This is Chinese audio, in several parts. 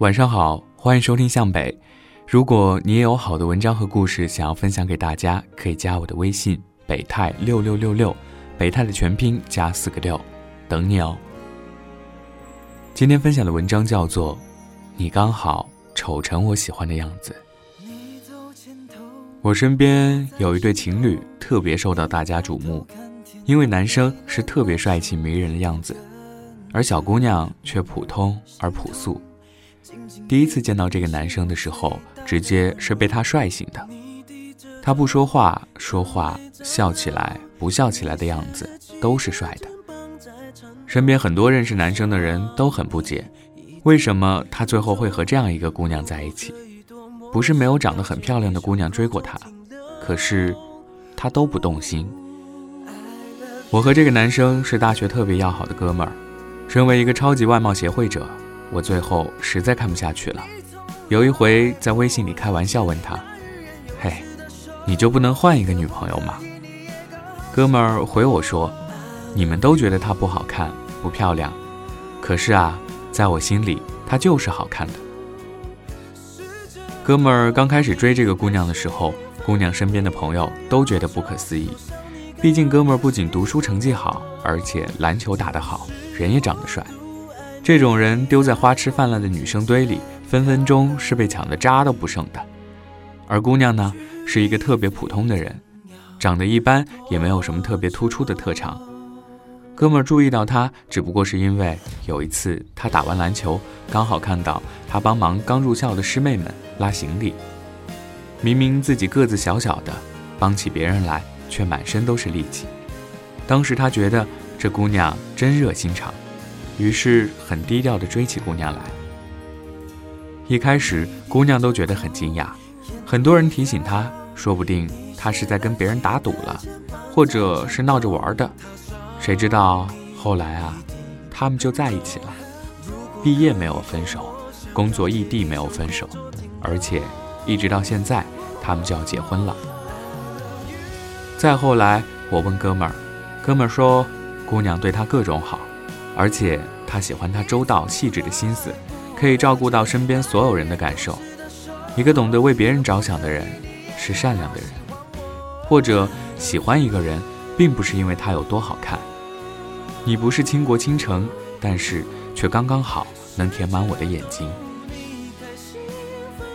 晚上好，欢迎收听向北。如果你也有好的文章和故事想要分享给大家，可以加我的微信北泰六六六六，北泰的全拼加四个六，等你哦。今天分享的文章叫做《你刚好丑成我喜欢的样子》。我身边有一对情侣特别受到大家瞩目，因为男生是特别帅气迷人的样子，而小姑娘却普通而朴素。第一次见到这个男生的时候，直接是被他帅醒的。他不说话，说话笑起来，不笑起来的样子都是帅的。身边很多认识男生的人都很不解，为什么他最后会和这样一个姑娘在一起？不是没有长得很漂亮的姑娘追过他，可是他都不动心。我和这个男生是大学特别要好的哥们儿，身为一个超级外貌协会者。我最后实在看不下去了，有一回在微信里开玩笑问他：“嘿，你就不能换一个女朋友吗？”哥们儿回我说：“你们都觉得她不好看、不漂亮，可是啊，在我心里她就是好看的。”哥们儿刚开始追这个姑娘的时候，姑娘身边的朋友都觉得不可思议，毕竟哥们儿不仅读书成绩好，而且篮球打得好，人也长得帅。这种人丢在花痴泛滥的女生堆里，分分钟是被抢的渣都不剩的。而姑娘呢，是一个特别普通的人，长得一般，也没有什么特别突出的特长。哥们儿注意到她，只不过是因为有一次他打完篮球，刚好看到她帮忙刚入校的师妹们拉行李。明明自己个子小小的，帮起别人来却满身都是力气。当时他觉得这姑娘真热心肠。于是很低调地追起姑娘来。一开始，姑娘都觉得很惊讶，很多人提醒她，说不定她是在跟别人打赌了，或者是闹着玩的。谁知道后来啊，他们就在一起了。毕业没有分手，工作异地没有分手，而且一直到现在，他们就要结婚了。再后来，我问哥们儿，哥们儿说，姑娘对他各种好。而且他喜欢他周到细致的心思，可以照顾到身边所有人的感受。一个懂得为别人着想的人，是善良的人。或者喜欢一个人，并不是因为他有多好看。你不是倾国倾城，但是却刚刚好能填满我的眼睛。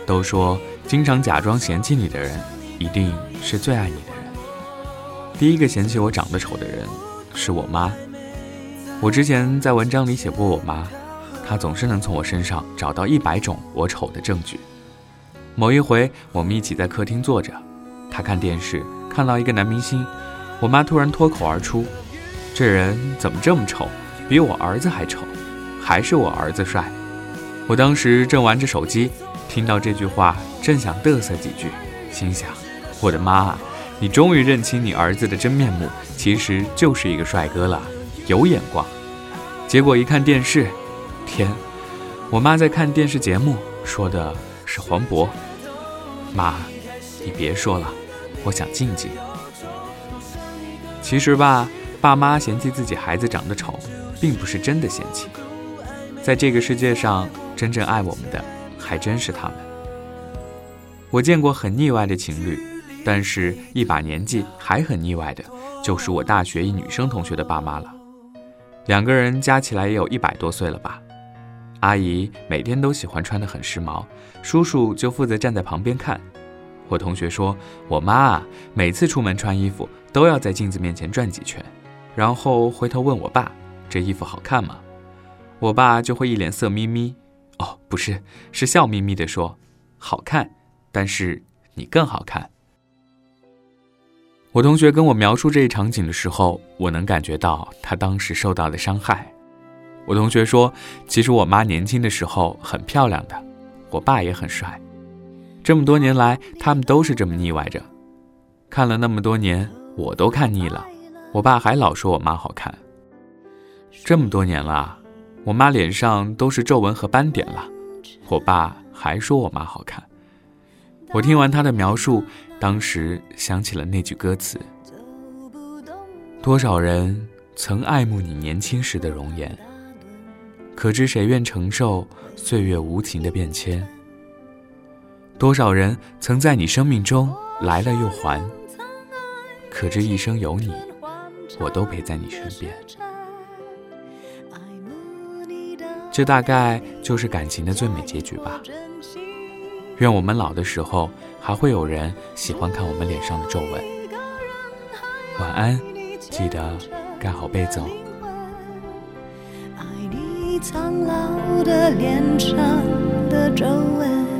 都说经常假装嫌弃你的人，一定是最爱你的人。第一个嫌弃我长得丑的人，是我妈。我之前在文章里写过我妈，她总是能从我身上找到一百种我丑的证据。某一回，我们一起在客厅坐着，她看电视，看到一个男明星，我妈突然脱口而出：“这人怎么这么丑？比我儿子还丑，还是我儿子帅。”我当时正玩着手机，听到这句话，正想嘚瑟几句，心想：“我的妈啊，你终于认清你儿子的真面目，其实就是一个帅哥了。”有眼光，结果一看电视，天！我妈在看电视节目，说的是黄渤。妈，你别说了，我想静静。其实吧，爸妈嫌弃自己孩子长得丑，并不是真的嫌弃。在这个世界上，真正爱我们的，还真是他们。我见过很腻歪的情侣，但是一把年纪还很腻歪的，就是我大学一女生同学的爸妈了。两个人加起来也有一百多岁了吧？阿姨每天都喜欢穿得很时髦，叔叔就负责站在旁边看。我同学说，我妈啊，每次出门穿衣服都要在镜子面前转几圈，然后回头问我爸：“这衣服好看吗？”我爸就会一脸色眯眯，哦，不是，是笑眯眯地说：“好看，但是你更好看。”我同学跟我描述这一场景的时候，我能感觉到他当时受到的伤害。我同学说：“其实我妈年轻的时候很漂亮的，我爸也很帅。这么多年来，他们都是这么腻歪着。看了那么多年，我都看腻了。我爸还老说我妈好看。这么多年了，我妈脸上都是皱纹和斑点了，我爸还说我妈好看。我听完他的描述。”当时想起了那句歌词：“多少人曾爱慕你年轻时的容颜，可知谁愿承受岁月无情的变迁？多少人曾在你生命中来了又还，可知一生有你，我都陪在你身边。这大概就是感情的最美结局吧。愿我们老的时候，还会有人喜欢看我们脸上的皱纹。晚安，记得盖好被子哦。爱你苍老的脸上的皱纹。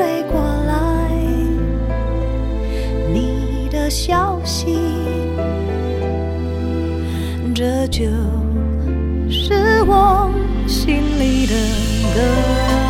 飞过来，你的消息，这就是我心里的歌。